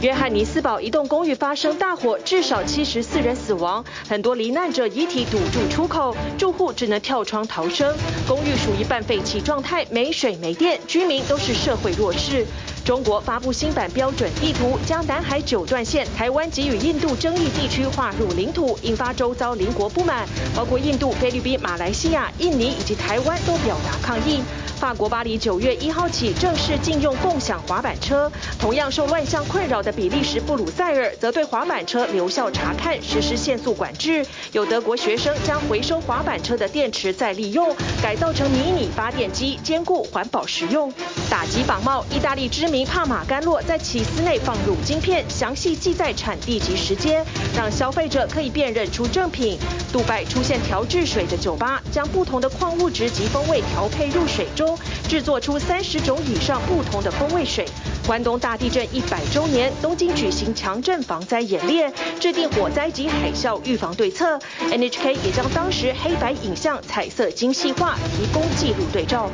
约翰尼斯堡一栋公寓发生大火，至少七十四人死亡，很多罹难者遗体堵住出口，住户只能跳窗逃生。公寓属于半废弃状态，没水没电，居民都是社会弱势。中国发布新版标准地图，将南海九段线、台湾及与印度争议地区划入领土，引发周遭邻国不满，包括印度、菲律宾、马来西亚、印尼以及台湾都表达抗议。法国巴黎九月一号起正式禁用共享滑板车，同样受乱象困扰的比利时布鲁塞尔则对滑板车留校察看，实施限速管制。有德国学生将回收滑板车的电池再利用，改造成迷你发电机，兼顾环保实用。打击仿冒，意大利知名帕玛干酪在起司内放入晶片，详细记载产地及时间，让消费者可以辨认出正品。杜拜出现调制水的酒吧，将不同的矿物质及风味调配入水中。制作出三十种以上不同的风味水。关东大地震一百周年，东京举行强震防灾演练，制定火灾及海啸预防对策。NHK 也将当时黑白影像彩色精细化，提供记录对照。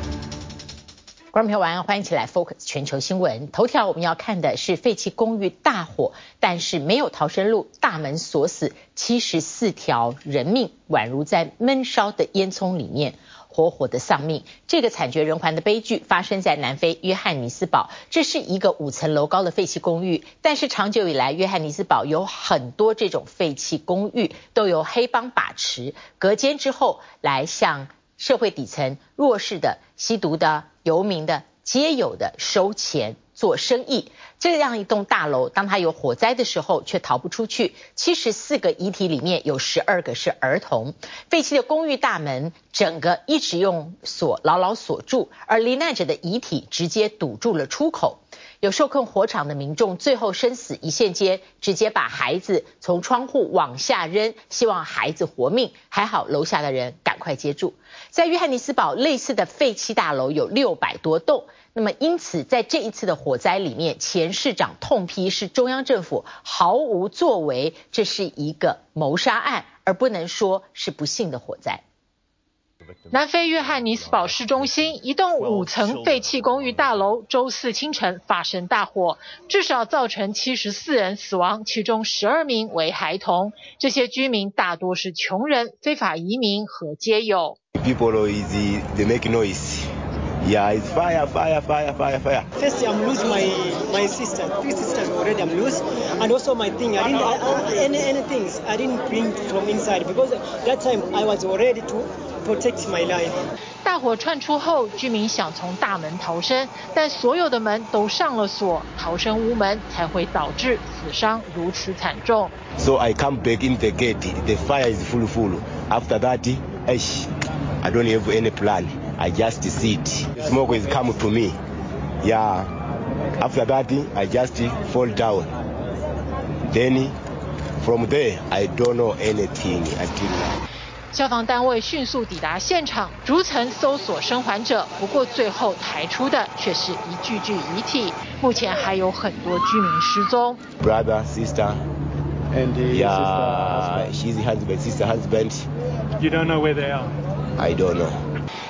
观众朋友晚安，欢迎起来 Focus 全球新闻。头条我们要看的是废弃公寓大火，但是没有逃生路，大门锁死，七十四条人命宛如在闷烧的烟囱里面。活活的丧命，这个惨绝人寰的悲剧发生在南非约翰尼斯堡。这是一个五层楼高的废弃公寓，但是长久以来，约翰尼斯堡有很多这种废弃公寓都由黑帮把持，隔间之后来向社会底层弱势的吸毒的游民的皆有的收钱。做生意，这样一栋大楼，当它有火灾的时候，却逃不出去。七十四个遗体里面有十二个是儿童。废弃的公寓大门，整个一直用锁牢牢锁住，而罹难者的遗体直接堵住了出口。有受困火场的民众，最后生死一线间，直接把孩子从窗户往下扔，希望孩子活命。还好楼下的人赶快接住。在约翰尼斯堡，类似的废弃大楼有六百多栋。那么，因此在这一次的火灾里面，前市长痛批是中央政府毫无作为，这是一个谋杀案，而不能说是不幸的火灾。南非约翰尼斯堡市中心一栋五层废弃公寓大楼，周四清晨发生大火，至少造成七十四人死亡，其中十二名为孩童。这些居民大多是穷人、非法移民和街友。Yeah, it's fire, fire, fire, fire, fire. First, I'm losing my my sister. Three sisters already. I'm losing, and also my thing. I didn't I, I, any any things. I didn't bring from inside because that time I was already to protect my life. 大火窜出后，居民想从大门逃生，但所有的门都上了锁，逃生无门，才会导致死伤如此惨重。So I come back in the gate. The fire is full, full. After that, I don't have any plan. I just sit. Smoke is coming to me. Yeah. After that, I just fall down. Then, from there, I don't know anything until now. 消防单位迅速抵达现场，逐层搜索生还者。不过，最后抬出的却是一具具遗体。目前还有很多居民失踪。Brother, sister, and yeah, she's husband, sister, husband. You don't know where they are. I don't know.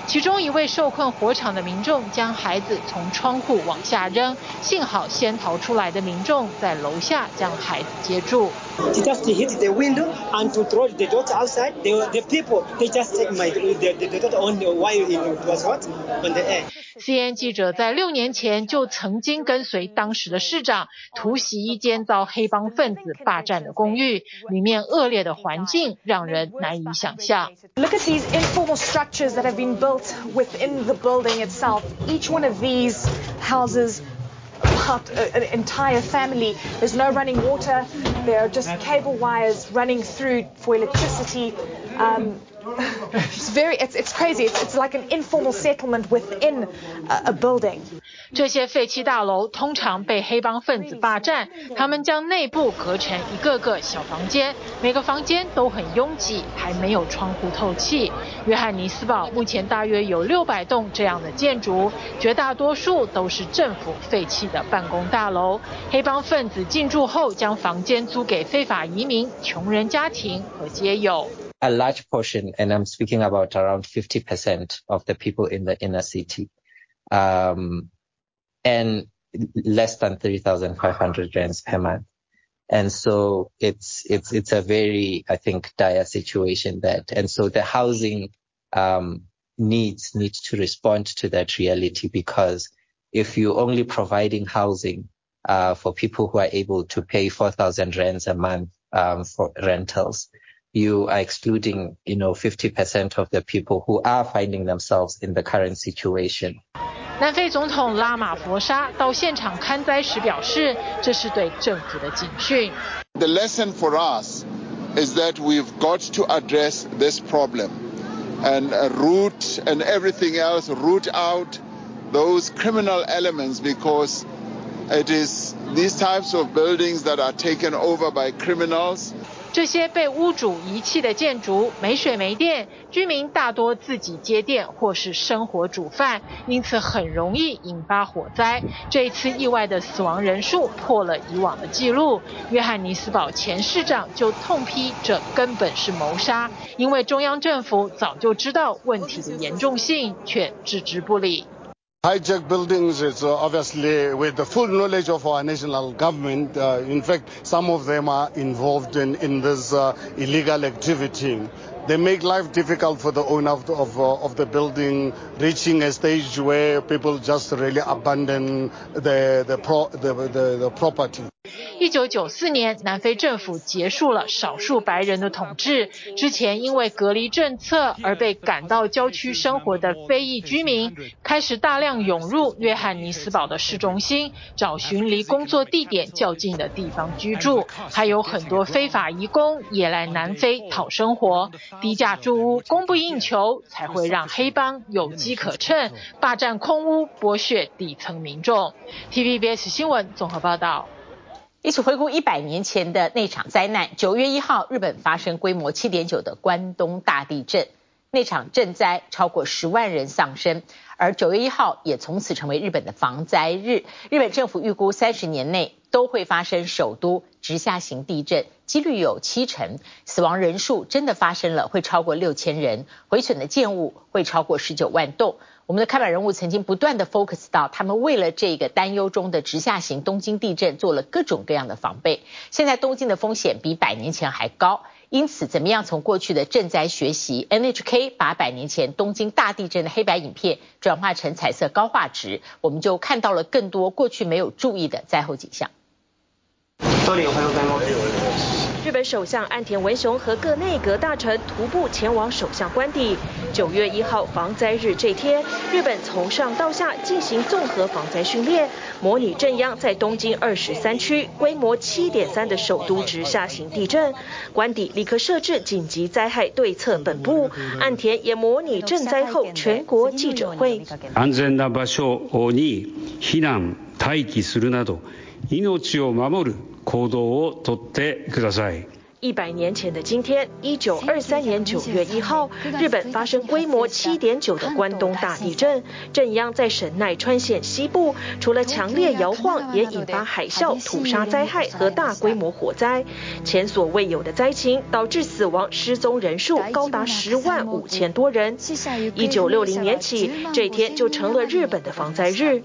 其中一位受困火场的民众将孩子从窗户往下扔，幸好先逃出来的民众在楼下将孩子接住。Just hit the window and to throw the daughter outside. The the people they just take my the the daughter on while it was hot on the air. CNN 记者在六年前就曾经跟随当时的市长突袭一间遭黑帮分子霸占的公寓，里面恶劣的环境让人难以想象。Look at these informal structures that have been built within the building itself. Each one of these houses part an entire family. There's no running water. There are just cable wires running through for electricity. Um, it's very, it's, it's crazy. It's, it's like an informal settlement within a, a building. 这些废弃大楼通常被黑帮分子霸占，他们将内部隔成一个个小房间，每个房间都很拥挤，还没有窗户透气。约翰尼斯堡目前大约有六百栋这样的建筑，绝大多数都是政府废弃的办公大楼。黑帮分子进驻后，将房间租给非法移民、穷人家庭和街友。A large portion, and I'm speaking about around 50% of the people in the inner city. Um, and less than 3,500 rands per month. And so it's, it's, it's a very, I think, dire situation that, and so the housing, um, needs, need to respond to that reality because if you're only providing housing, uh, for people who are able to pay 4,000 rands a month, um, for rentals, you are excluding, you know, 50% of the people who are finding themselves in the current situation. 南非总统拉马佛沙到现场看灾时表示，这是对政府的警讯。The lesson for us is that we've got to address this problem and root and everything else, root out those criminal elements because it is these types of buildings that are taken over by criminals 这些被屋主遗弃的建筑没水没电，居民大多自己接电或是生火煮饭，因此很容易引发火灾。这一次意外的死亡人数破了以往的记录。约翰尼斯堡前市长就痛批这根本是谋杀，因为中央政府早就知道问题的严重性，却置之不理。Hijack buildings is obviously with the full knowledge of our national government. Uh, in fact, some of them are involved in, in this uh, illegal activity. They make life difficult for the owner of the, of, uh, of the building, reaching a stage where people just really abandon the, the, pro, the, the, the property. 一九九四年，南非政府结束了少数白人的统治。之前因为隔离政策而被赶到郊区生活的非裔居民，开始大量涌入约翰尼斯堡的市中心，找寻离工作地点较近的地方居住。还有很多非法移工也来南非讨生活，低价住屋供不应求，才会让黑帮有机可乘，霸占空屋，剥削底层民众。TVBS 新闻综合报道。一起回顾一百年前的那场灾难。九月一号，日本发生规模七点九的关东大地震，那场震灾超过十万人丧生，而九月一号也从此成为日本的防灾日。日本政府预估三十年内都会发生首都直下型地震，几率有七成，死亡人数真的发生了会超过六千人，毁损的建物会超过十九万栋。我们的看板人物曾经不断的 focus 到，他们为了这个担忧中的直下型东京地震做了各种各样的防备。现在东京的风险比百年前还高，因此怎么样从过去的震灾学习？NHK 把百年前东京大地震的黑白影片转化成彩色高画质，我们就看到了更多过去没有注意的灾后景象。日本首相岸田文雄和各内阁大臣徒步前往首相官邸。九月一号防灾日这天，日本从上到下进行综合防灾训练，模拟震央在东京二十三区规模七点三的首都直下型地震。官邸立刻设置紧急灾害对策本部，岸田也模拟震灾后全国记者会。安全な场所に避难待机するなど 命を守る行动をとってください。一百年前的今天，一九二三年九月一号，日本发生规模七点九的关东大地震，震央在神奈川县西部。除了强烈摇晃，也引发海啸、土砂灾害和大规模火灾，前所未有的灾情导致死亡失踪人数高达十万五千多人。一九六零年起，这一天就成了日本的防灾日。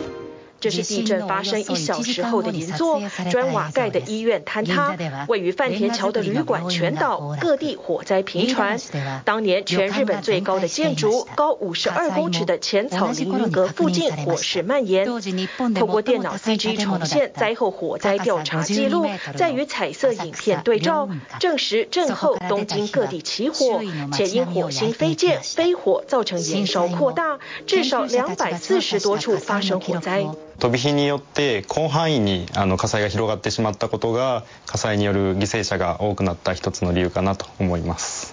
这是地震发生一小时后的银座，砖瓦盖的医院坍塌，位于饭田桥的旅馆全倒，各地火灾频传。当年全日本最高的建筑，高五十二公尺的浅草凌云阁附近火势蔓延。透过电脑 CG 重现灾后火灾调查记录，再与彩色影片对照，证实震后东京各地起火，且因火星飞溅飞火造成燃烧扩大，至少两百四十多处发生火灾。飛び火によって広範囲にあの火災が広がってしまったことが火災による犠牲者が多くなった一つの理由かなと思います。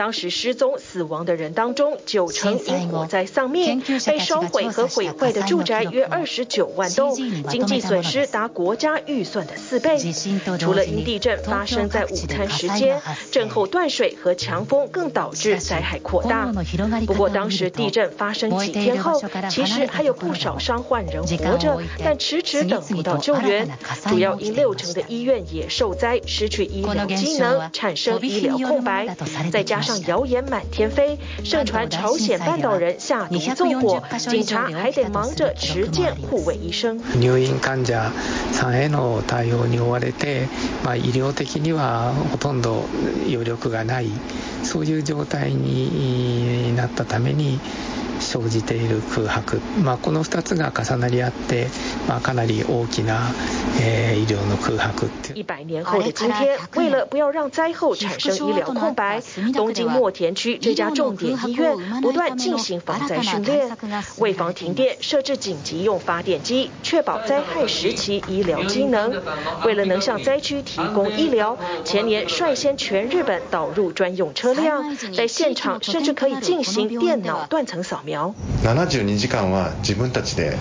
当时失踪死亡的人当中，九成因火灾丧命。被烧毁和毁坏的住宅约二十九万栋，经济损失达国家预算的四倍。除了因地震发生在午餐时间，震后断水和强风更导致灾害扩大。不过当时地震发生几天后，其实还有不少伤患人活着，但迟迟等不到救援。主要因六成的医院也受灾，失去医疗机能，产生医疗空白。再加上谣言满天飞，盛传朝鲜半岛人下毒纵火，警察还得忙着持剑护卫医生。入院患者さんへの対応に追われて、まあ医疗的にはほとんど余力がない、そういう状态になったために。 生じている空白、まあ、この2つが重なり合って、まあ、かなり大きな、えー、医疗の空白って一百年后的今天，为了不要让灾后产生医疗空白，东京墨田区这家重点医院不断进行防灾训练，为防停电设置紧急用发电机，确保灾害时期医疗机能。为了能向灾区提供医疗，前年率先全日本导入专用车辆，在现场甚至可以进行电脑断层扫描。 72时间は自分たちで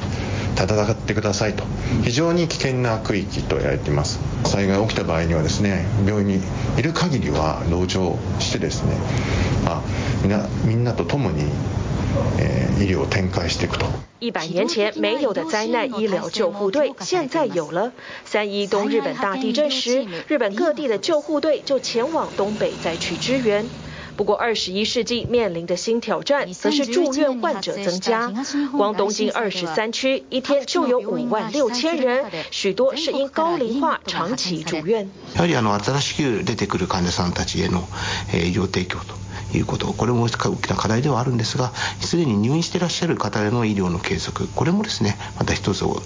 戦ってくださいと。非常に危険な区域と言われています。灾害起きた场合にはですね病院にいる限りは笼城してですね、まあ、みんなみんなと共に、えー、医疗を展开していくと。一百年前没有的灾难医疗救护队现在有了。三一东日本大地震时日本各地的救护队就前往东北灾区支援不过，二十一世纪面临的新挑战，则是住院患者增加。光东京二十三区一天就有五万六千人，许多是因高龄化长期住院。やはりあの新しく出てくる患者さんたちへの医疗提供と いうこと、これも大きな课题ではあるんですが、すでに入院していらっしゃる方への医疗の継続、これもですね、また一つを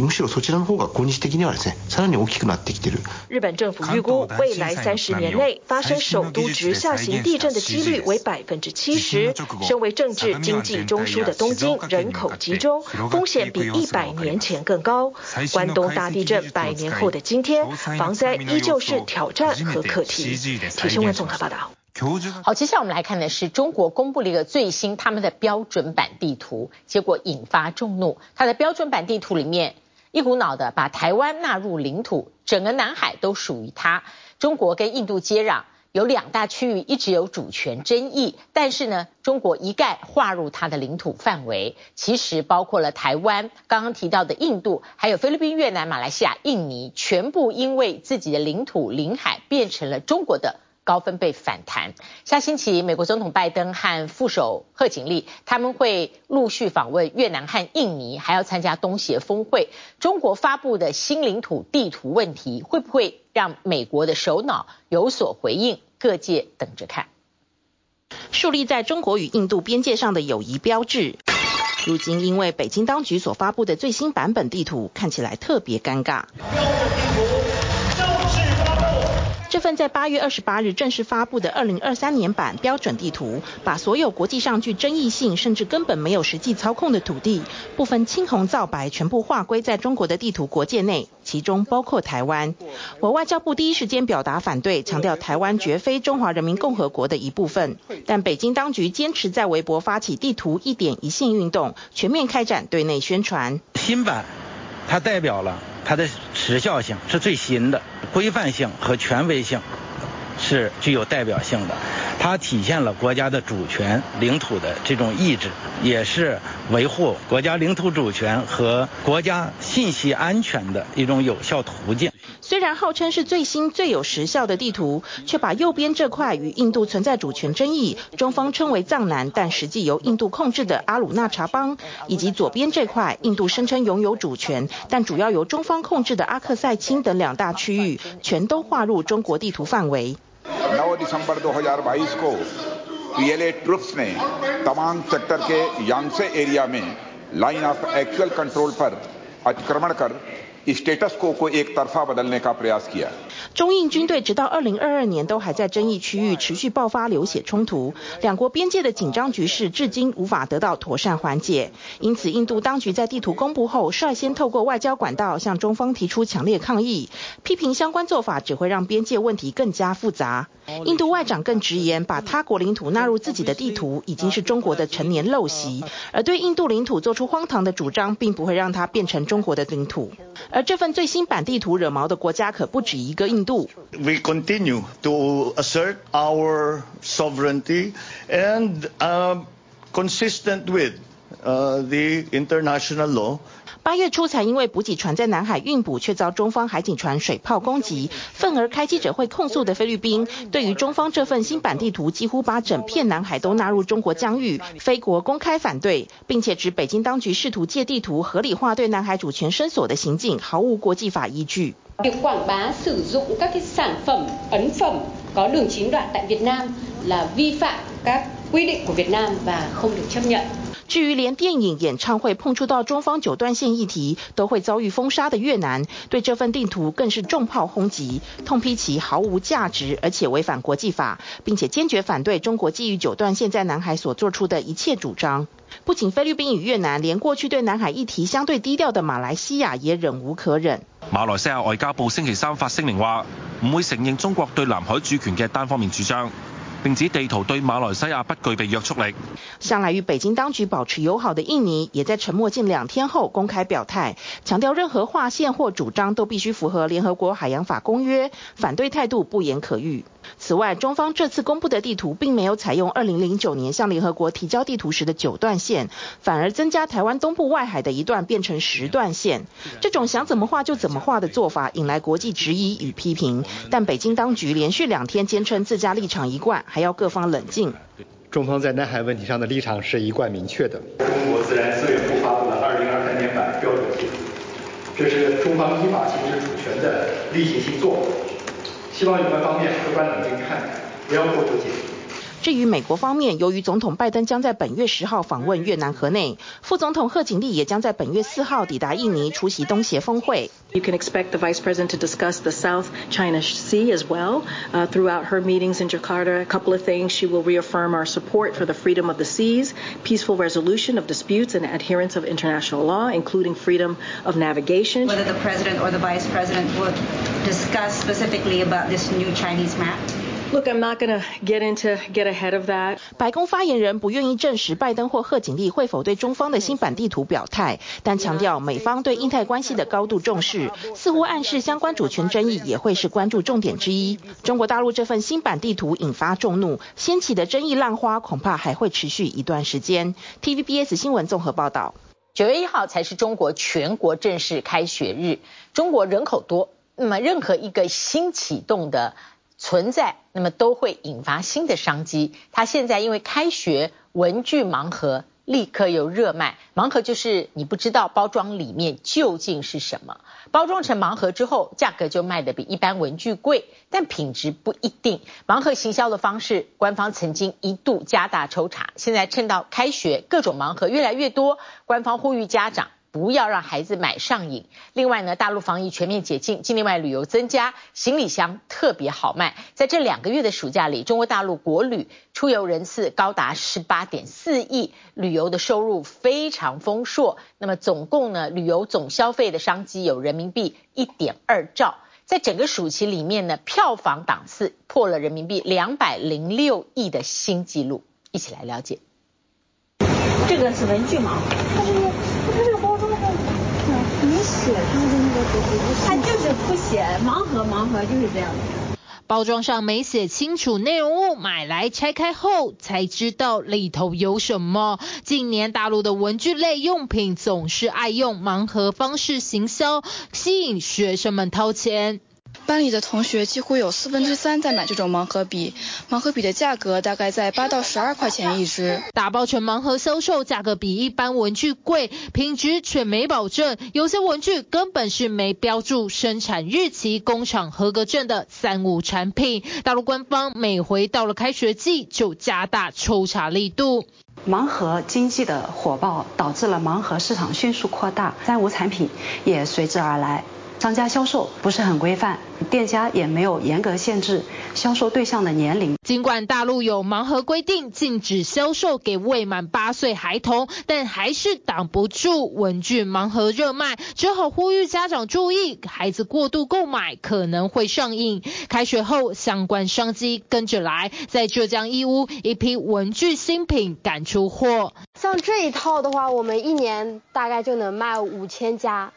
むしろそちらの方が今日的にはですね、さらに大きくなってきている。日本政府预估，未来三十年内发生首都直下型地震的几率为百分之七十。身为政治经济中枢的东京，人口集中，风险比一百年前更高。关东大地震百年后的今天，防灾依旧是挑战和课题。铁新闻综合报道。 好，接下来我们来看的是中国公布了一个最新他们的标准版地图，结果引发众怒。它的标准版地图里面一股脑的把台湾纳入领土，整个南海都属于它。中国跟印度接壤，有两大区域一直有主权争议，但是呢，中国一概划入它的领土范围。其实包括了台湾，刚刚提到的印度，还有菲律宾、越南、马来西亚、印尼，全部因为自己的领土领海变成了中国的。高分贝反弹。下星期，美国总统拜登和副手贺锦丽他们会陆续访问越南和印尼，还要参加东协峰会。中国发布的新领土地图问题，会不会让美国的首脑有所回应？各界等着看。树立在中国与印度边界上的友谊标志，如今因为北京当局所发布的最新版本地图看起来特别尴尬。这份在八月二十八日正式发布的二零二三年版标准地图，把所有国际上具争议性甚至根本没有实际操控的土地，不分青红皂白，全部划归在中国的地图国界内，其中包括台湾。我外交部第一时间表达反对，强调台湾绝非中华人民共和国的一部分。但北京当局坚持在微博发起地图一点一线运动，全面开展对内宣传。新版，它代表了。它的时效性是最新的，规范性和权威性。是具有代表性的，它体现了国家的主权、领土的这种意志，也是维护国家领土主权和国家信息安全的一种有效途径。虽然号称是最新最有时效的地图，却把右边这块与印度存在主权争议，中方称为藏南，但实际由印度控制的阿鲁纳查邦，以及左边这块印度声称拥有主权，但主要由中方控制的阿克塞钦等两大区域，全都划入中国地图范围。9 दिसंबर 2022 को PLA troops ने Tawang sector के Yangtse area में line of actual control पर अतिक्रमण कर 中印军队直到二零二二年都还在争议区域持续爆发流血冲突，两国边界的紧张局势至今无法得到妥善缓解。因此，印度当局在地图公布后，率先透过外交管道向中方提出强烈抗议，批评相关做法只会让边界问题更加复杂。印度外长更直言，把他国领土纳入自己的地图已经是中国的陈年陋习，而对印度领土做出荒唐的主张，并不会让它变成中国的领土。而这份最新版地图惹毛的国家可不止一个印度。We continue to assert our sovereignty and consistent with the international law. 八月初才因为补给船在南海运补，却遭中方海警船水炮攻击，愤而开记者会控诉的菲律宾，对于中方这份新版地图几乎把整片南海都纳入中国疆域，菲国公开反对，并且指北京当局试图借地图合理化对南海主权伸索的行径，毫无国际法依据。至于连电影、演唱会碰触到中方九段线议题都会遭遇封杀的越南，对这份地图更是重炮轰击，痛批其毫无价值，而且违反国际法，并且坚决反对中国基于九段线在南海所做出的一切主张。不仅菲律宾与越南，连过去对南海议题相对低调的马来西亚也忍无可忍。马来西亚外交部星期三发声明话，唔会承认中国对南海主权嘅单方面主张。并指地图对马来西亚不具备约束力。向来与北京当局保持友好的印尼，也在沉默近两天后公开表态，强调任何划线或主张都必须符合联合国海洋法公约，反对态度不言可喻。此外，中方这次公布的地图并没有采用2009年向联合国提交地图时的九段线，反而增加台湾东部外海的一段变成十段线。这种想怎么画就怎么画的做法引来国际质疑与批评。但北京当局连续两天坚称自家立场一贯，还要各方冷静。中方在南海问题上的立场是一贯明确的。中国自然资源部发布了2023年版标准地图，这是中方依法行使主权的例行性作为。希望有关方面客观冷静看待，不要过度解读。至于美国方面，由于总统拜登将在本月十号访问越南河内，副总统贺锦丽也将在本月四号抵达印尼出席东协峰会。You can expect the Vice President to discuss the South China Sea as well. Uh, throughout her meetings in Jakarta, a couple of things. She will reaffirm our support for the freedom of the seas, peaceful resolution of disputes, and adherence of international law, including freedom of navigation. Whether the President or the Vice President would discuss specifically about this new Chinese map. Look, I'm not going to get into get ahead of that. 白宫发言人不愿意证实拜登或贺锦丽会否对中方的新版地图表态，但强调美方对印太关系的高度重视，似乎暗示相关主权争议也会是关注重点之一。中国大陆这份新版地图引发众怒，掀起的争议浪花恐怕还会持续一段时间。TVBS 新闻综合报道。九月一号才是中国全国正式开学日。中国人口多，那么任何一个新启动的。存在，那么都会引发新的商机。它现在因为开学，文具盲盒立刻有热卖。盲盒就是你不知道包装里面究竟是什么，包装成盲盒之后，价格就卖得比一般文具贵，但品质不一定。盲盒行销的方式，官方曾经一度加大抽查，现在趁到开学，各种盲盒越来越多，官方呼吁家长。不要让孩子买上瘾。另外呢，大陆防疫全面解禁，境内外旅游增加，行李箱特别好卖。在这两个月的暑假里，中国大陆国旅出游人次高达十八点四亿，旅游的收入非常丰硕。那么总共呢，旅游总消费的商机有人民币一点二兆。在整个暑期里面呢，票房档次破了人民币两百零六亿的新纪录。一起来了解。这个是文具吗？它这个，它这个包。他就是不写盲盒，盲盒就是这样的。包装上没写清楚内容物，买来拆开后才知道里头有什么。近年大陆的文具类用品总是爱用盲盒方式行销，吸引学生们掏钱。班里的同学几乎有四分之三在买这种盲盒笔，盲盒笔的价格大概在八到十二块钱一支。打包成盲盒销售，价格比一般文具贵，品质却没保证。有些文具根本是没标注生产日期、工厂合格证的三无产品。大陆官方每回到了开学季就加大抽查力度。盲盒经济的火爆导致了盲盒市场迅速扩大，三无产品也随之而来。商家销售不是很规范，店家也没有严格限制销售对象的年龄。尽管大陆有盲盒规定，禁止销售给未满八岁孩童，但还是挡不住文具盲盒热卖，只好呼吁家长注意，孩子过度购买可能会上瘾。开学后，相关商机跟着来，在浙江义乌，一批文具新品赶出货。像这一套的话，我们一年大概就能卖五千加。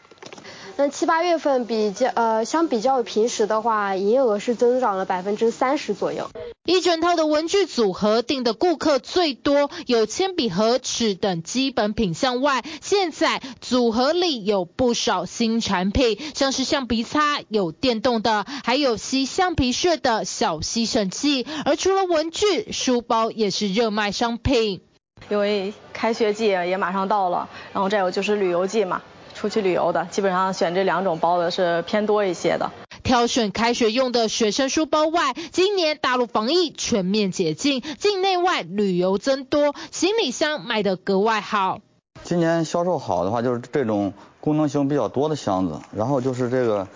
那七八月份比较呃，相比较平时的话，营业额是增长了百分之三十左右。一整套的文具组合订的顾客最多，有铅笔盒、尺等基本品项外，现在组合里有不少新产品，像是橡皮擦，有电动的，还有吸橡皮屑的小吸尘器。而除了文具，书包也是热卖商品。因为开学季也马上到了，然后再有就是旅游季嘛。出去旅游的，基本上选这两种包的是偏多一些的。挑选开学用的学生书包外，今年大陆防疫全面解禁，境内外旅游增多，行李箱卖得格外好。今年销售好的话，就是这种功能性比较多的箱子，然后就是这个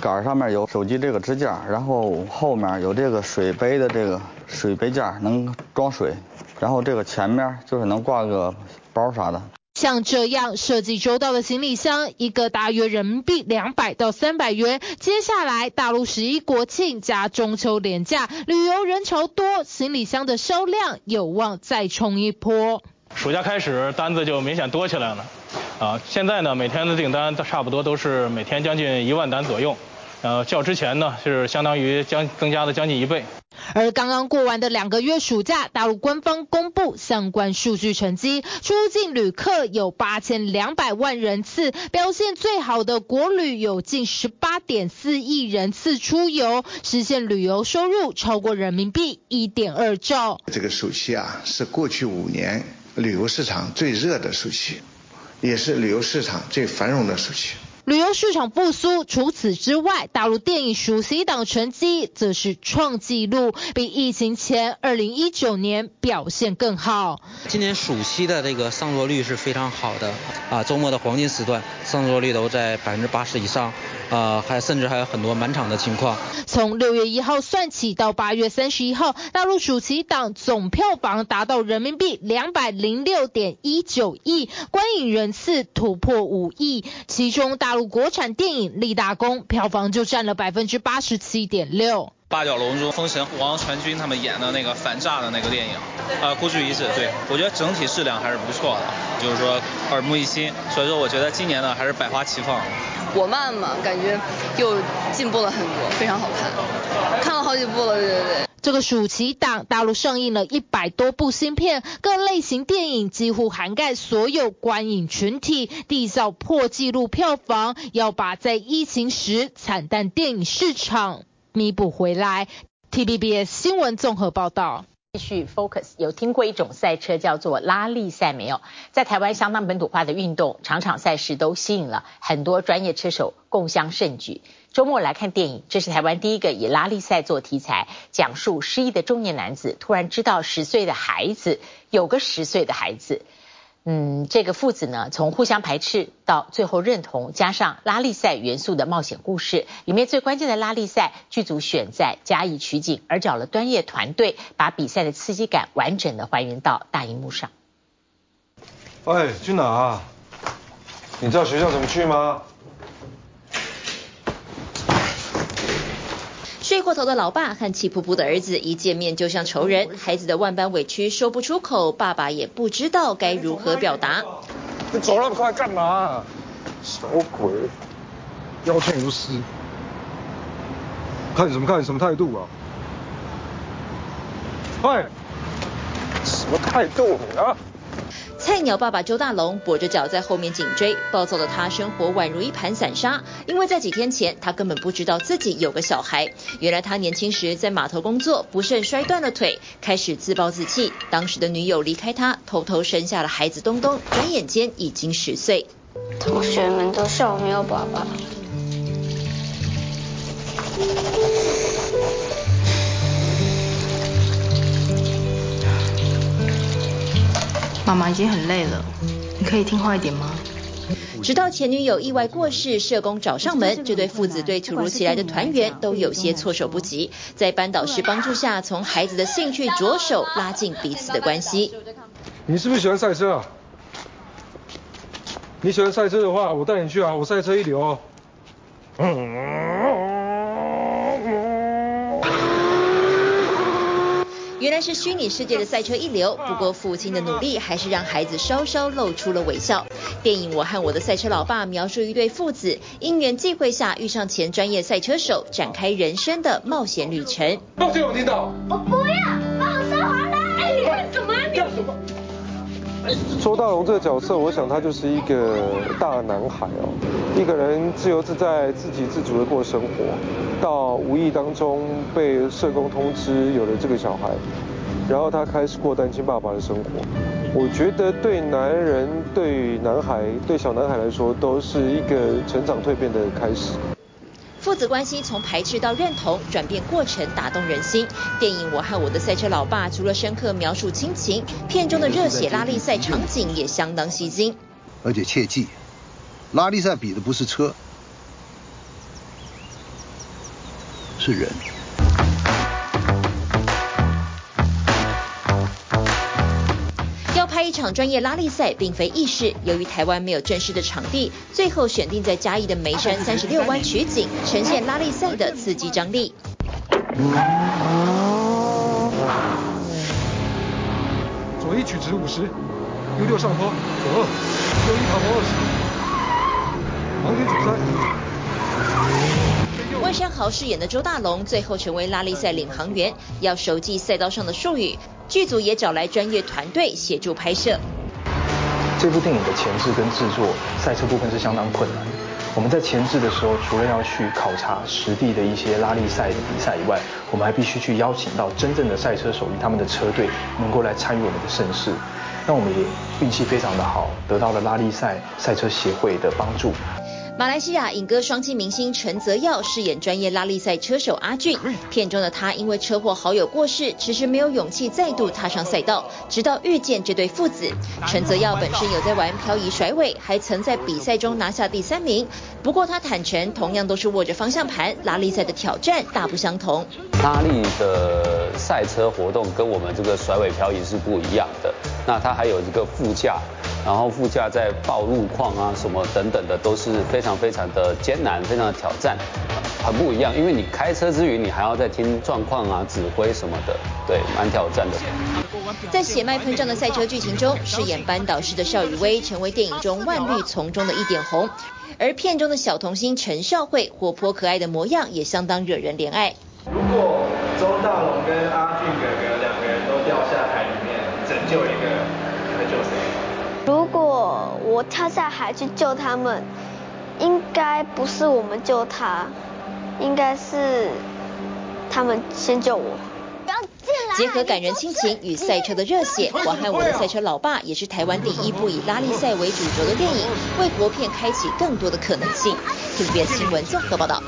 杆上面有手机这个支架，然后后面有这个水杯的这个水杯架能装水，然后这个前面就是能挂个包啥的。像这样设计周到的行李箱，一个大约人民币两百到三百元。接下来，大陆十一国庆加中秋连假，旅游人潮多，行李箱的销量有望再冲一波。暑假开始，单子就明显多起来了。啊，现在呢，每天的订单都差不多都是每天将近一万单左右。呃，较之前呢，是相当于将增加了将近一倍。而刚刚过完的两个月暑假，大陆官方公布相关数据成绩，出境旅客有八千两百万人次，表现最好的国旅有近十八点四亿人次出游，实现旅游收入超过人民币一点二兆。这个暑期啊，是过去五年旅游市场最热的暑期，也是旅游市场最繁荣的暑期。旅游市场复苏，除此之外，大陆电影暑期档成绩则是创纪录，比疫情前二零一九年表现更好。今年暑期的这个上座率是非常好的，啊，周末的黄金时段上座率都在百分之八十以上，啊，还甚至还有很多满场的情况。从六月一号算起到八月三十一号，大陆暑期档总票房达到人民币两百零六点一九亿，观影人次突破五亿，其中大。大陆国产电影《立大功》票房就占了百分之八十七点六。八角笼中，封神王传君他们演的那个反诈的那个电影，啊，孤注一掷，对，我觉得整体质量还是不错的，就是说耳目一新。所以说，我觉得今年呢还是百花齐放。国漫嘛，感觉又进步了很多，非常好看，看了好几部了，对对对。这个暑期档，大陆上映了一百多部新片，各类型电影几乎涵盖所有观影群体，缔造破纪录票房，要把在疫情时惨淡电影市场弥补回来。TVBS 新闻综合报道。继续 focus，有听过一种赛车叫做拉力赛没有？在台湾相当本土化的运动，场场赛事都吸引了很多专业车手共襄盛举。周末来看电影，这是台湾第一个以拉力赛做题材，讲述失忆的中年男子突然知道十岁的孩子有个十岁的孩子。嗯，这个父子呢，从互相排斥到最后认同，加上拉力赛元素的冒险故事，里面最关键的拉力赛剧组选在嘉义取景，而找了专业团队，把比赛的刺激感完整的还原到大荧幕上。喂，去哪啊？你知道学校怎么去吗？睡过头的老爸和气扑扑的儿子一见面就像仇人，孩子的万般委屈说不出口，爸爸也不知道该如何表达。你走那么快干嘛？小鬼？腰圈都湿。看什么看什么态度啊？喂，什么态度啊？菜鸟爸爸周大龙跛着脚在后面紧追，暴躁的他生活宛如一盘散沙。因为在几天前，他根本不知道自己有个小孩。原来他年轻时在码头工作，不慎摔断了腿，开始自暴自弃。当时的女友离开他，偷偷生下了孩子东东，转眼间已经十岁。同学们都笑我没有爸爸。妈妈已经很累了，你可以听话一点吗？直到前女友意外过世，社工找上门，这对父子对突如其来的团圆都有些措手不及。在班导师帮助下，从孩子的兴趣着手拉近彼此的关系。你是不是喜欢赛车啊？你喜欢赛车的话，我带你去啊，我赛车一流哦。原来是虚拟世界的赛车一流，不过父亲的努力还是让孩子稍稍露出了微笑。电影《我和我的赛车老爸》描述一对父子因缘际会下遇上前专业赛车手，展开人生的冒险旅程。抱歉，我听到。我不要，周大龙这个角色，我想他就是一个大男孩哦，一个人自由自在、自给自足的过生活，到无意当中被社工通知有了这个小孩，然后他开始过单亲爸爸的生活。我觉得对男人、对男孩、对小男孩来说，都是一个成长蜕变的开始。父子关系从排斥到认同，转变过程打动人心。电影《我和我的赛车老爸》除了深刻描述亲情，片中的热血拉力赛场景也相当吸睛。而且切记，拉力赛比的不是车，是人。一场专业拉力赛并非易事，由于台湾没有正式的场地，最后选定在嘉义的梅山三十六弯取景，呈现拉力赛的刺激张力。左一曲直五十，右六上坡，左二，右一爬坡二十，盲点左三。万山豪饰演的周大龙最后成为拉力赛领航员，要熟记赛道上的术语。剧组也找来专业团队协助拍摄。这部电影的前置跟制作，赛车部分是相当困难。我们在前置的时候，除了要去考察实地的一些拉力赛的比赛以外，我们还必须去邀请到真正的赛车手与他们的车队，能够来参与我们的盛事。那我们也运气非常的好，得到了拉力赛赛车协会的帮助。马来西亚影歌双栖明星陈泽耀饰演专业拉力赛车手阿俊。片中的他因为车祸好友过世，迟迟没有勇气再度踏上赛道，直到遇见这对父子。陈泽耀本身有在玩漂移甩尾，还曾在比赛中拿下第三名。不过他坦诚，同样都是握着方向盘，拉力赛的挑战大不相同。拉力的赛车活动跟我们这个甩尾漂移是不一样的。那它还有一个副驾。然后副驾在报路况啊什么等等的都是非常非常的艰难，非常的挑战，很不一样。因为你开车之余，你还要再听状况啊、指挥什么的，对，蛮挑战的。在血脉喷张的赛车剧情中，饰演班导师的邵雨薇成为电影中万绿丛中的一点红，而片中的小童星陈少慧活泼可爱的模样也相当惹人怜爱。如果周大龙跟阿俊哥哥两个人都掉下海里面，拯救一个，会救谁？如果我跳下海去救他们，应该不是我们救他，应该是他们先救我。结合感人亲情与赛车的热血，我和我的赛车老爸也是台湾第一部以拉力赛为主轴的电影，为国片开启更多的可能性。TVBS 新闻综合报道。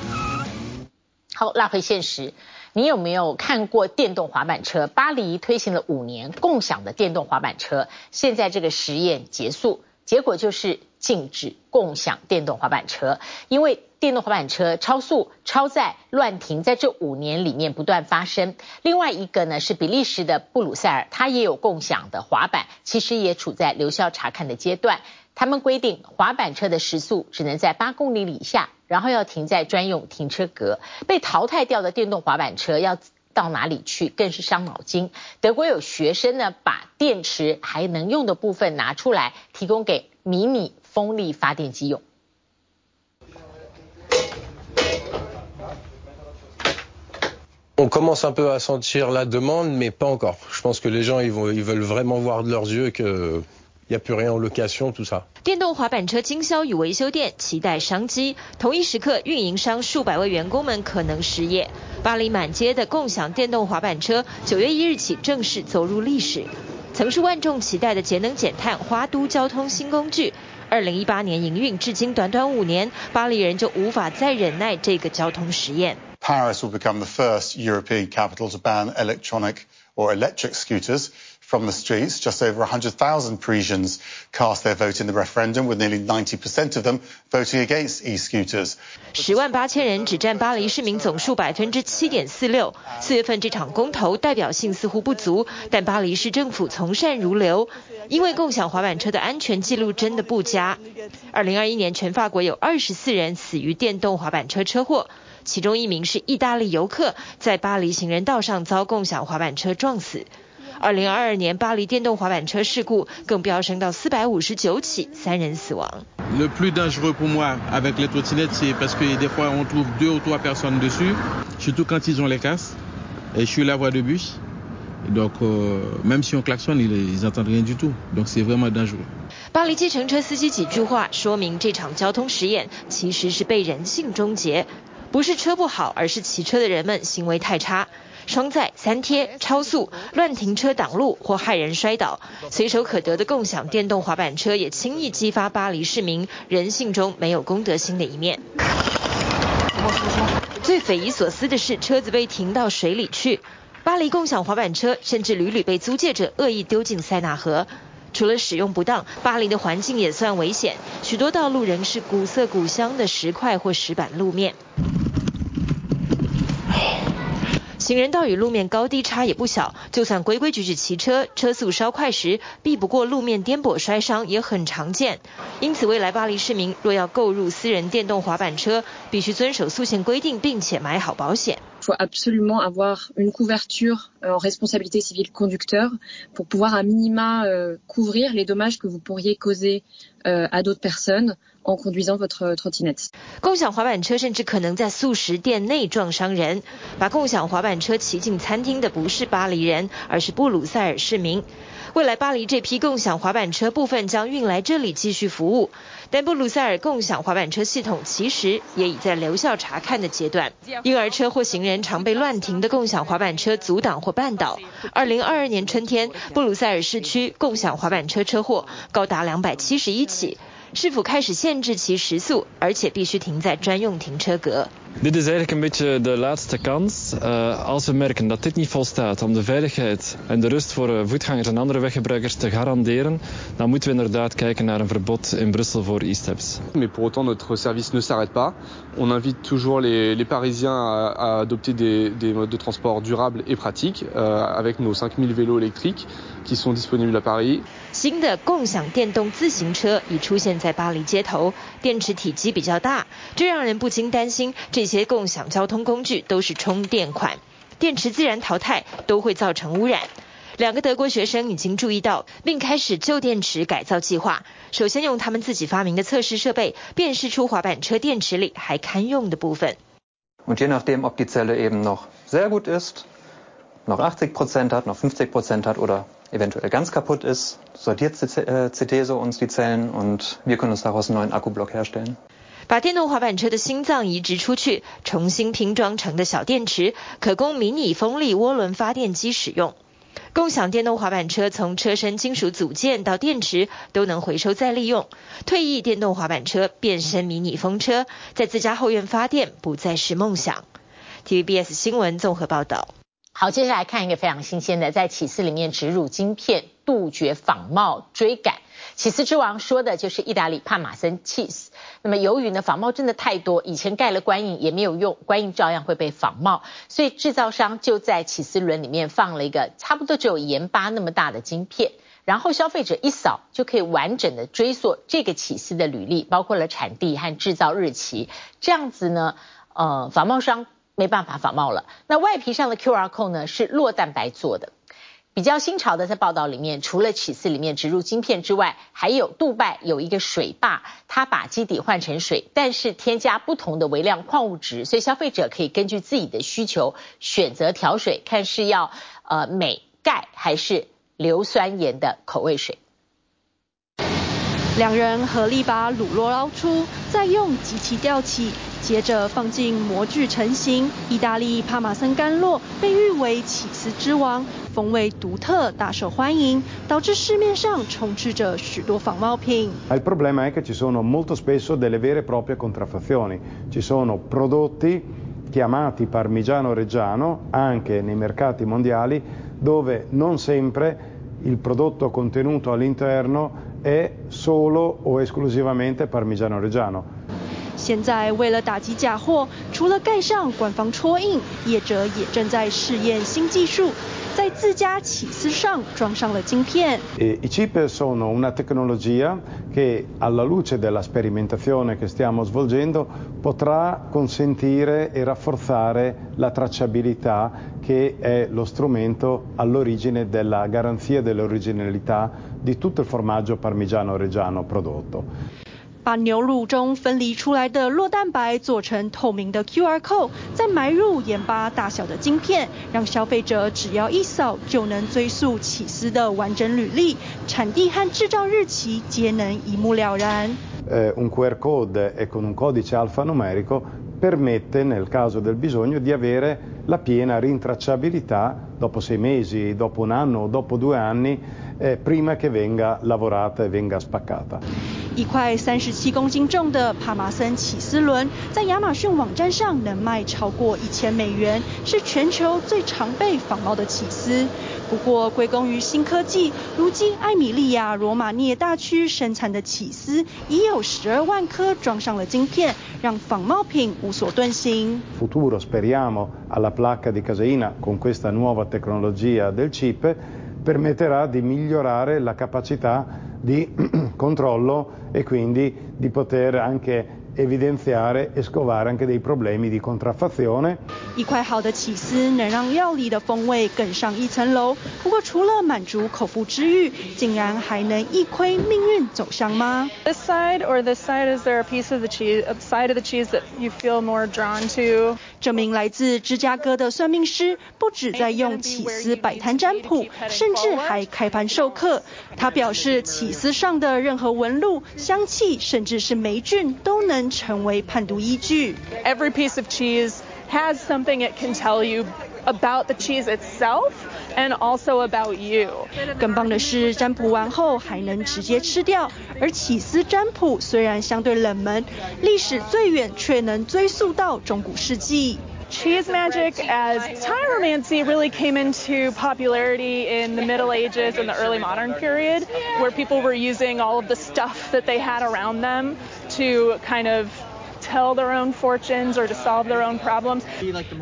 好，拉回现实。你有没有看过电动滑板车？巴黎推行了五年共享的电动滑板车，现在这个实验结束，结果就是禁止共享电动滑板车，因为电动滑板车超速、超载、乱停，在这五年里面不断发生。另外一个呢是比利时的布鲁塞尔，它也有共享的滑板，其实也处在留校察看的阶段。他们规定滑板车的时速只能在八公里以下，然后要停在专用停车格。被淘汰掉的电动滑板车要到哪里去，更是伤脑筋。德国有学生呢，把电池还能用的部分拿出来，提供给迷你风力发电机用。电动滑板车经销与维修店期待商机，同一时刻，运营商数百位员工们可能失业。巴黎满街的共享电动滑板车，九月一日起正式走入历史。曾是万众期待的节能减碳花都交通新工具，二零一八年营运至今短短五年，巴黎人就无法再忍耐这个交通实验。Paris will become the first European capital to ban electronic or electric scooters. From the streets. Just over 100,000 Parisians cast their vote in the referendum, with nearly 90% of them voting against e-scooters. 十万八千人只占巴黎市民总数百分之七点四六。四月份这场公投代表性似乎不足，但巴黎市政府从善如流，因为共享滑板车的安全记录真的不佳。二零二一年，全法国有二十四人死于电动滑板车车祸。其中一名是意大利游客，在巴黎行人道上遭共享滑板车撞死。二零二二年，巴黎电动滑板车事故更飙升到四百五十九起，三人死亡。Le plus dangereux pour moi avec les trottinettes, c'est parce que des fois on trouve deux ou trois personnes dessus, surtout quand ils ont les casques. Et je suis la voie de bus, donc même si on klaxonne, ils n'entendent rien du tout. Donc c'est vraiment dangereux. 巴黎计程车司机几句话，说明这场交通实验其实是被人性终结。不是车不好，而是骑车的人们行为太差，双载、三贴、超速、乱停车挡路或害人摔倒，随手可得的共享电动滑板车也轻易激发巴黎市民人性中没有公德心的一面。最匪夷所思的是，车子被停到水里去，巴黎共享滑板车甚至屡屡被租借者恶意丢进塞纳河。除了使用不当，巴黎的环境也算危险，许多道路仍是古色古香的石块或石板路面。行人道与路面高低差也不小，就算规规矩矩骑车，车速稍快时，避不过路面颠簸摔伤也很常见。因此，未来巴黎市民若要购入私人电动滑板车，必须遵守速限规定，并且买好保险。faut absolument avoir une couverture en responsabilité civile conducteur pour pouvoir à minima couvrir les dommages que vous pourriez causer à d'autres personnes en conduisant votre trottinette。共享滑板车甚至可能在速食店内撞伤人。把共享滑板车骑进餐厅的不是巴黎人，而是布鲁塞尔市民。 未来巴黎这批共享滑板车部分将运来这里继续服务，但布鲁塞尔共享滑板车系统其实也已在留校查看的阶段。婴儿车或行人常被乱停的共享滑板车阻挡或绊倒。二零二二年春天，布鲁塞尔市区共享滑板车车祸高达两百七十一起。市府开始限制其时速，而且必须停在专用停车格。Dit is eigenlijk een beetje de laatste kans. Uh, als we merken dat dit niet volstaat om de veiligheid en de rust voor voetgangers en andere weggebruikers te garanderen, dan moeten we inderdaad kijken naar een verbod in Brussel voor e-steps. Mais pour autant, notre service ne s'arrête pas. On invite toujours les, les Parisiens à, à adopter des, des modes de transport durables et pratiques, euh, avec nos 5000 vélos électriques qui sont disponibles à Paris. 新的共享电动自行车已出现在巴黎街头，电池体积比较大，这让人不禁担心这。些共享交通工具都是充电款，电池自然淘汰都会造成污染。两个德国学生已经注意到，并开始旧电池改造计划。首先用他们自己发明的测试设备，辨识出滑板车电池里还堪用的部分。Und je nachdem, ob die Zelle eben noch sehr gut ist, noch 80% hat, noch 50% hat oder eventuell ganz kaputt ist, sortiert CTESO uns die Zellen und wir können uns daraus einen neuen Akkublock herstellen. 把电动滑板车的心脏移植出去，重新拼装成的小电池，可供迷你风力涡轮发电机使用。共享电动滑板车从车身金属组件到电池都能回收再利用。退役电动滑板车变身迷你风车，在自家后院发电不再是梦想。TVBS 新闻综合报道。好，接下来看一个非常新鲜的，在起司里面植入晶片，杜绝仿冒追赶。起司之王说的就是意大利帕玛森 cheese。那么由于呢仿冒真的太多，以前盖了官印也没有用，官印照样会被仿冒，所以制造商就在起司轮里面放了一个差不多只有盐巴那么大的晶片，然后消费者一扫就可以完整的追溯这个起司的履历，包括了产地和制造日期，这样子呢，呃，仿冒商没办法仿冒了。那外皮上的 QR code 呢是酪蛋白做的。比较新潮的，在报道里面，除了起司里面植入晶片之外，还有杜拜有一个水坝，它把基底换成水，但是添加不同的微量矿物质，所以消费者可以根据自己的需求选择调水，看是要呃镁、钙还是硫酸盐的口味水。两人合力把乳酪捞出，再用机器吊起。接着放进模具成型，意大利帕玛森干酪被誉为起司之王，风味独特，大受欢迎，导致市面上充斥着许多仿冒品。Il problema è che ci sono molto spesso delle vere e proprie contraffazioni. Ci sono prodotti chiamati Parmigiano Reggiano anche nei mercati mondiali dove non sempre il prodotto contenuto all'interno è solo o esclusivamente parmigiano reggiano。 现在为了打击假货，除了盖上官方戳印，业者也正在试验新技术。在自家起司上装上了晶片。I chip sono una tecnologia che alla luce della sperimentazione che stiamo svolgendo potrà consentire e rafforzare la tracciabilità che è lo strumento all'origine della garanzia dell'originalità di tutto il formaggio parmigiano reggiano prodotto。把牛乳中分离出来的酪蛋白做成透明的 QR code，再埋入盐巴大小的晶片，让消费者只要一扫就能追溯起司的完整履历、产地和制造日期，皆能一目了然。Un QR code e con un codice alfanumerico permette nel caso del bisogno di avere la piena rintracciabilità dopo sei mesi, dopo un anno o dopo due anni, prima che venga lavorata e venga spaccata。一块三十七公斤重的帕玛森起司轮，在亚马逊网站上能卖超过一千美元，是全球最常被仿冒的起司。不过归功于新科技，如今艾米利亚罗马涅大区生产的起司已有十二万颗装上了晶片，让仿冒品无所遁形。Futuro speriamo alla placca di caseina con questa nuova tecnologia del chip permetterà di migliorare la capacità di controllo e quindi di poter anche evidenziare e scovare anche dei problemi di contraffazione。一块好的起司能让料理的风味更上一层楼。不过除了满足口腹之欲，竟然还能一窥命运走向吗？This side or this side? Is there a piece of the cheese, a side of the cheese that you feel more drawn to? 这名来自芝加哥的算命师，不止在用起司摆摊占卜，甚至还开盘授课。他表示，起司上的任何纹路、香气，甚至是霉菌，都能成为判读依据。Every piece of cheese has something it can tell you about the cheese itself and also about you。更棒的是，占卜完后还能直接吃掉。而起司占卜虽然相对冷门，历史最远却能追溯到中古世纪。Cheese magic as tyromancy really came into popularity in the Middle Ages and the early modern period, where people were using all of the stuff that they had around them to kind of tell their own fortunes or to solve their own problems。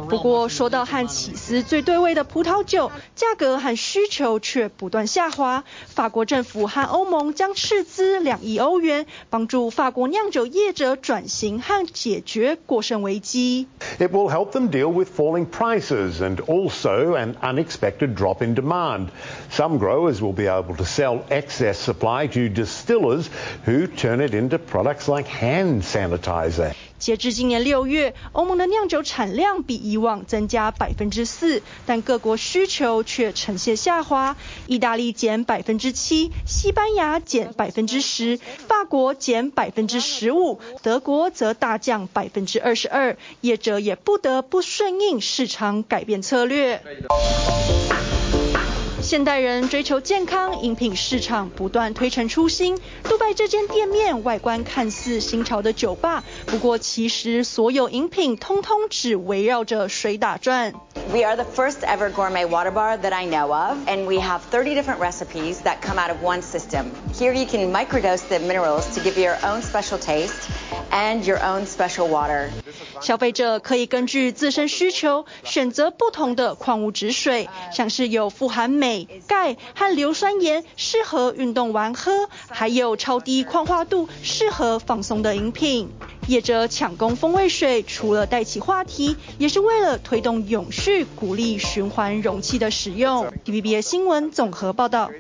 不过说到和起司最对味的葡萄酒，价格和需求却不断下滑。法国政府和欧盟将斥资两亿欧元，帮助法国酿酒业者转型和解决过剩危机。It will help them deal with falling prices and also an unexpected drop in demand. Some growers will be able to sell excess supply to distillers who turn it into products like hand sanitizer. 截至今年六月，欧盟的酿酒产量比以往增加百分之四，但各国需求却呈现下滑。意大利减百分之七，西班牙减百分之十，法国减百分之十五，德国则大降百分之二十二。业者也不得不顺应市场改变策略。现代人追求健康，饮品市场不断推陈出新。杜拜这间店面外观看似新潮的酒吧，不过其实所有饮品通通只围绕着水打转。We are the first ever gourmet water bar that I know of, and we have 30 different recipes that come out of one system. Here you can microdose the minerals to give you your own special taste and your own special water. 消费者可以根据自身需求选择不同的矿物质水，像是有富含镁、钙和硫酸盐，适合运动完喝；还有超低矿化度，适合放松的饮品。业者抢攻风味水，除了带起话题，也是为了推动永续，鼓励循环容器的使用。TVBS 新闻综合报道。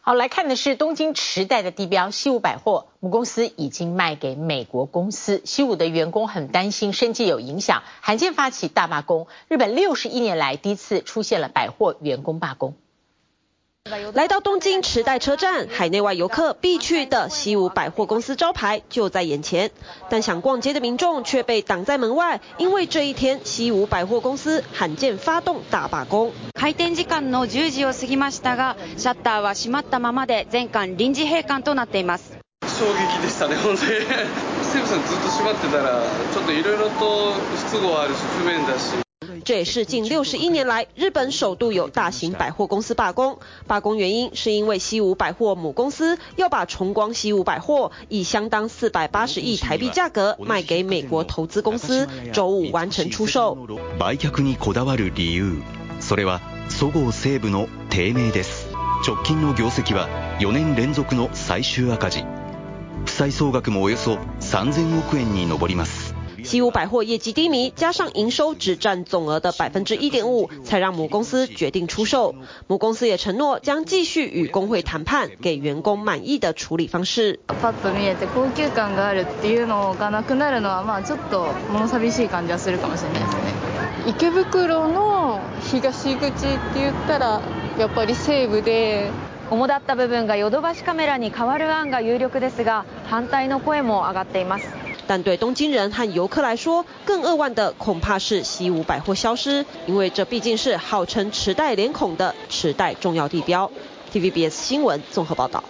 好，来看的是东京时代的地标西武百货，母公司已经卖给美国公司。西武的员工很担心生计有影响，罕见发起大罢工。日本六十一年来第一次出现了百货员工罢工。来到东京池袋车站，海内外游客必去的西武百货公司招牌就在眼前，但想逛街的民众却被挡在门外，因为这一天西武百货公司罕见发动大罢工。开店时间の10时を过ぎましたが、シャッターは闭まったままで全馆临时闭馆となっています。冲击でしたね、本当に。西武さんずっと闭まってたら、ちょっといろいろと不都合あるし不便だし。 这也是近六十一年来日本首度有大型百货公司罢工。罢工原因是因为西武百货母公司要把重光西武百货以相当四百八十亿台币价格卖给美国投资公司，周五完成出售。売却にこだわる理由，それはそごう・西武の低迷です。直近の业绩は4年连続の最终赤字。负债総额もおよそ3000亿円に上ります。 西武百货业绩低迷，加上营收只占总额的百分之一点五，才让母公司决定出售。母公司也承诺将继续与工会谈判，给员工满意的处理方式。パッと见えて高级感があるっていうのがなくなるのは、まあちょっと物寂しい感じはするかもしれないですね。池袋の东口って言ったらやっぱり西武で。主だった部分がヨドバシカメラに変わる案が有力ですが、反対の声も上がっています。 但对东京人和游客来说，更扼腕的恐怕是西武百货消失，因为这毕竟是号称池袋脸孔的池袋重要地标。TVBS 新闻综合报道。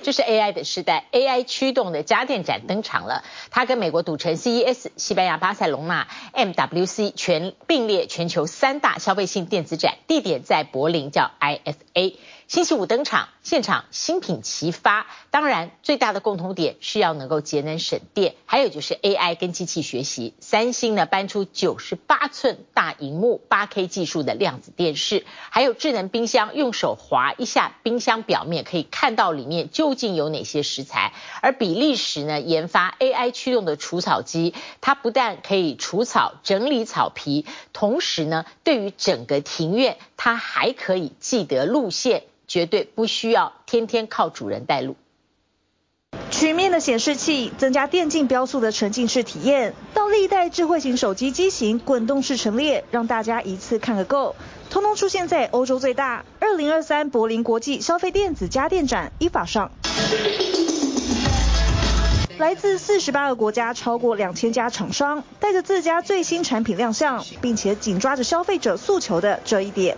这是 AI 的时代，AI 驱动的家电展登场了。它跟美国赌城 CES、西班牙巴塞隆纳 MWC 全并列全球三大消费性电子展，地点在柏林，叫 IFA。星期五登场，现场新品齐发。当然，最大的共同点是要能够节能省电，还有就是 AI 跟机器学习。三星呢搬出九十八寸大荧幕、八 K 技术的量子电视，还有智能冰箱，用手滑一下冰箱表面，可以看到里面究竟有哪些食材。而比利时呢研发 AI 驱动的除草机，它不但可以除草、整理草皮，同时呢，对于整个庭院，它还可以记得路线。绝对不需要天天靠主人带路。曲面的显示器增加电竞标速的沉浸式体验，到历代智慧型手机机型滚动式陈列，让大家一次看个够。通通出现在欧洲最大二零二三柏林国际消费电子家电展 IFA 上。来自四十八个国家，超过两千家厂商带着自家最新产品亮相，并且紧抓着消费者诉求的这一点。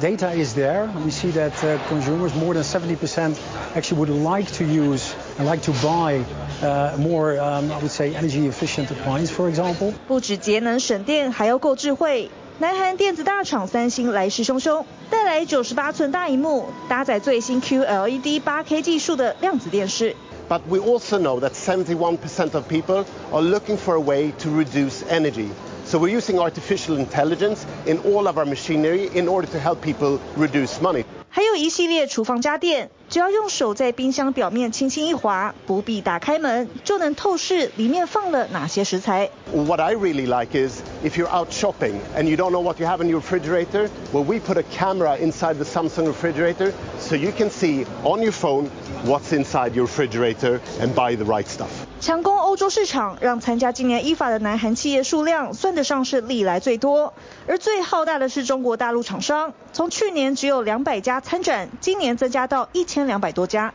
Data is there. We see that uh, consumers, more than 70%, actually would like to use and like to buy uh, more, um, I would say, energy efficient appliance, for example. 不止节能省电，还要够智慧。南韩电子大厂三星来势汹汹，带来九十八寸大萤幕，搭载最新 QLED 8K 技术的量子电视。But we also know that 71% of people are looking for a way to reduce energy. So we're using artificial intelligence in all of our machinery in order to help people reduce money. 还有一系列厨房家电，只要用手在冰箱表面轻轻一滑，不必打开门，就能透视里面放了哪些食材。What I really like is if you're out shopping and you don't know what you have in your refrigerator, well, we put a camera inside the Samsung refrigerator so you can see on your phone what's inside your refrigerator and buy the right stuff. 强攻欧洲市场，让参加今年依法的南韩企业数量算得上是历来最多，而最浩大的是中国大陆厂商，从去年只有两百家参展，今年增加到一千两百多家。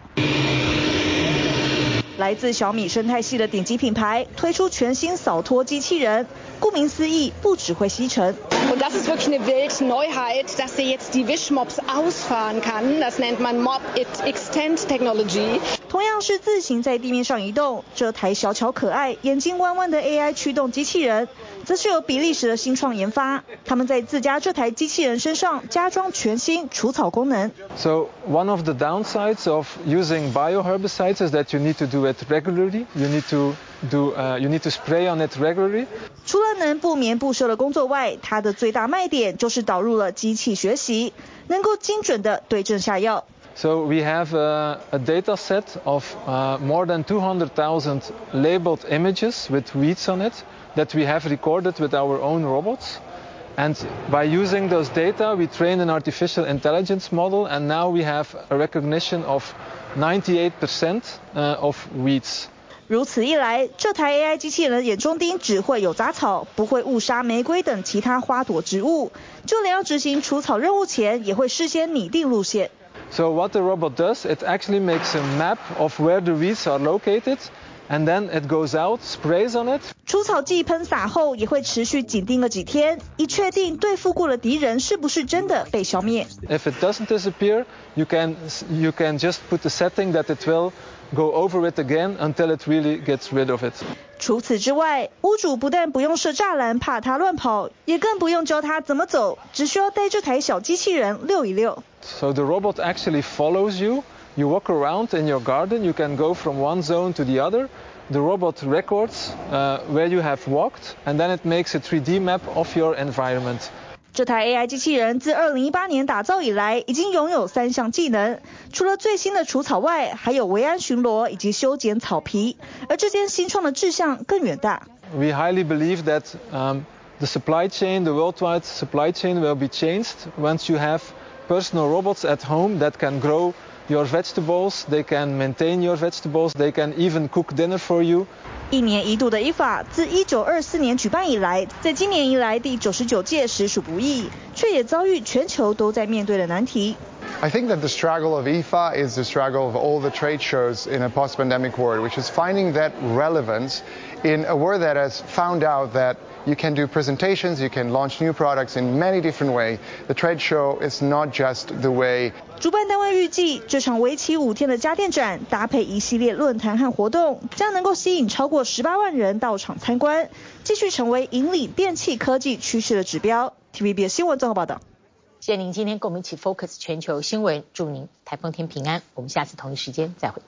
来自小米生态系的顶级品牌推出全新扫拖机器人，顾名思义，不只会吸尘。Und das ist wirklich eine Weltneuheit, dass sie jetzt die Wischmops ausfahren kann. Das nennt man Mop It Extend Technology. 同样是自行在地面上移动，这台小巧可爱、眼睛弯弯的 AI 驱动机器人，则是由比利时的新创研发。他们在自家这台机器人身上加装全新除草功能。So one of the downsides of using bioherbicides is that you need to do it regularly. You need to do, uh, you need to spray on it regularly. 除了能不眠不休的工作外，它的最大卖点就是导入了机器学习，能够精准地对症下药。So we have a, a data set of uh, more than 200,000 labeled images with weeds on it that we have recorded with our own robots. And by using those data, we train an artificial intelligence model, and now we have a recognition of 98% uh, of weeds. 如此一来，这台 AI 机器人眼中钉只会有杂草，不会误杀玫瑰等其他花朵植物，就连要执行除草任务前，也会事先拟定路线。So what the robot does, it actually makes a map of where the weeds are located, and then it goes out, sprays on it. 除草剂喷洒后，也会持续紧盯个几天，以确定对付过的敌人是不是真的被消灭。If it doesn't disappear, you can you can just put the setting that it will go over it again until it really gets rid of it. 除此之外，屋主不但不用设栅栏怕它乱跑，也更不用教它怎么走，只需要带这台小机器人遛一遛。So the robot actually follows you. You walk around in your garden. You can go from one zone to the other. The robot records uh, where you have walked, and then it makes a 3D map of your environment. 这台 AI 机器人自2018年打造以来，已经拥有三项技能，除了最新的除草外，还有维安巡逻以及修剪草皮。而这间新创的志向更远大。We highly believe that um, the supply chain, the worldwide supply chain, will be changed once you have personal robots at home that can grow your vegetables, they can maintain your vegetables, they can even cook dinner for you. 一年一度的 IFA 自1924年举办以来，在今年以来第九十九届实属不易，却也遭遇全球都在面对的难题。I think that the struggle of IFA is the struggle of all the trade shows in a post-pandemic world, which is finding that relevance in a world that has found out that you can do presentations, you can launch new products in many different ways. The trade show is not just the way. 主办单位预计，这场为期五天的家电展，搭配一系列论坛和活动，将能够吸引超过十八万人到场参观，继续成为引领电器科技趋势的指标。TVBS 新闻综合报道。谢谢您今天跟我们一起 focus 全球新闻，祝您台风天平安。我们下次同一时间再会。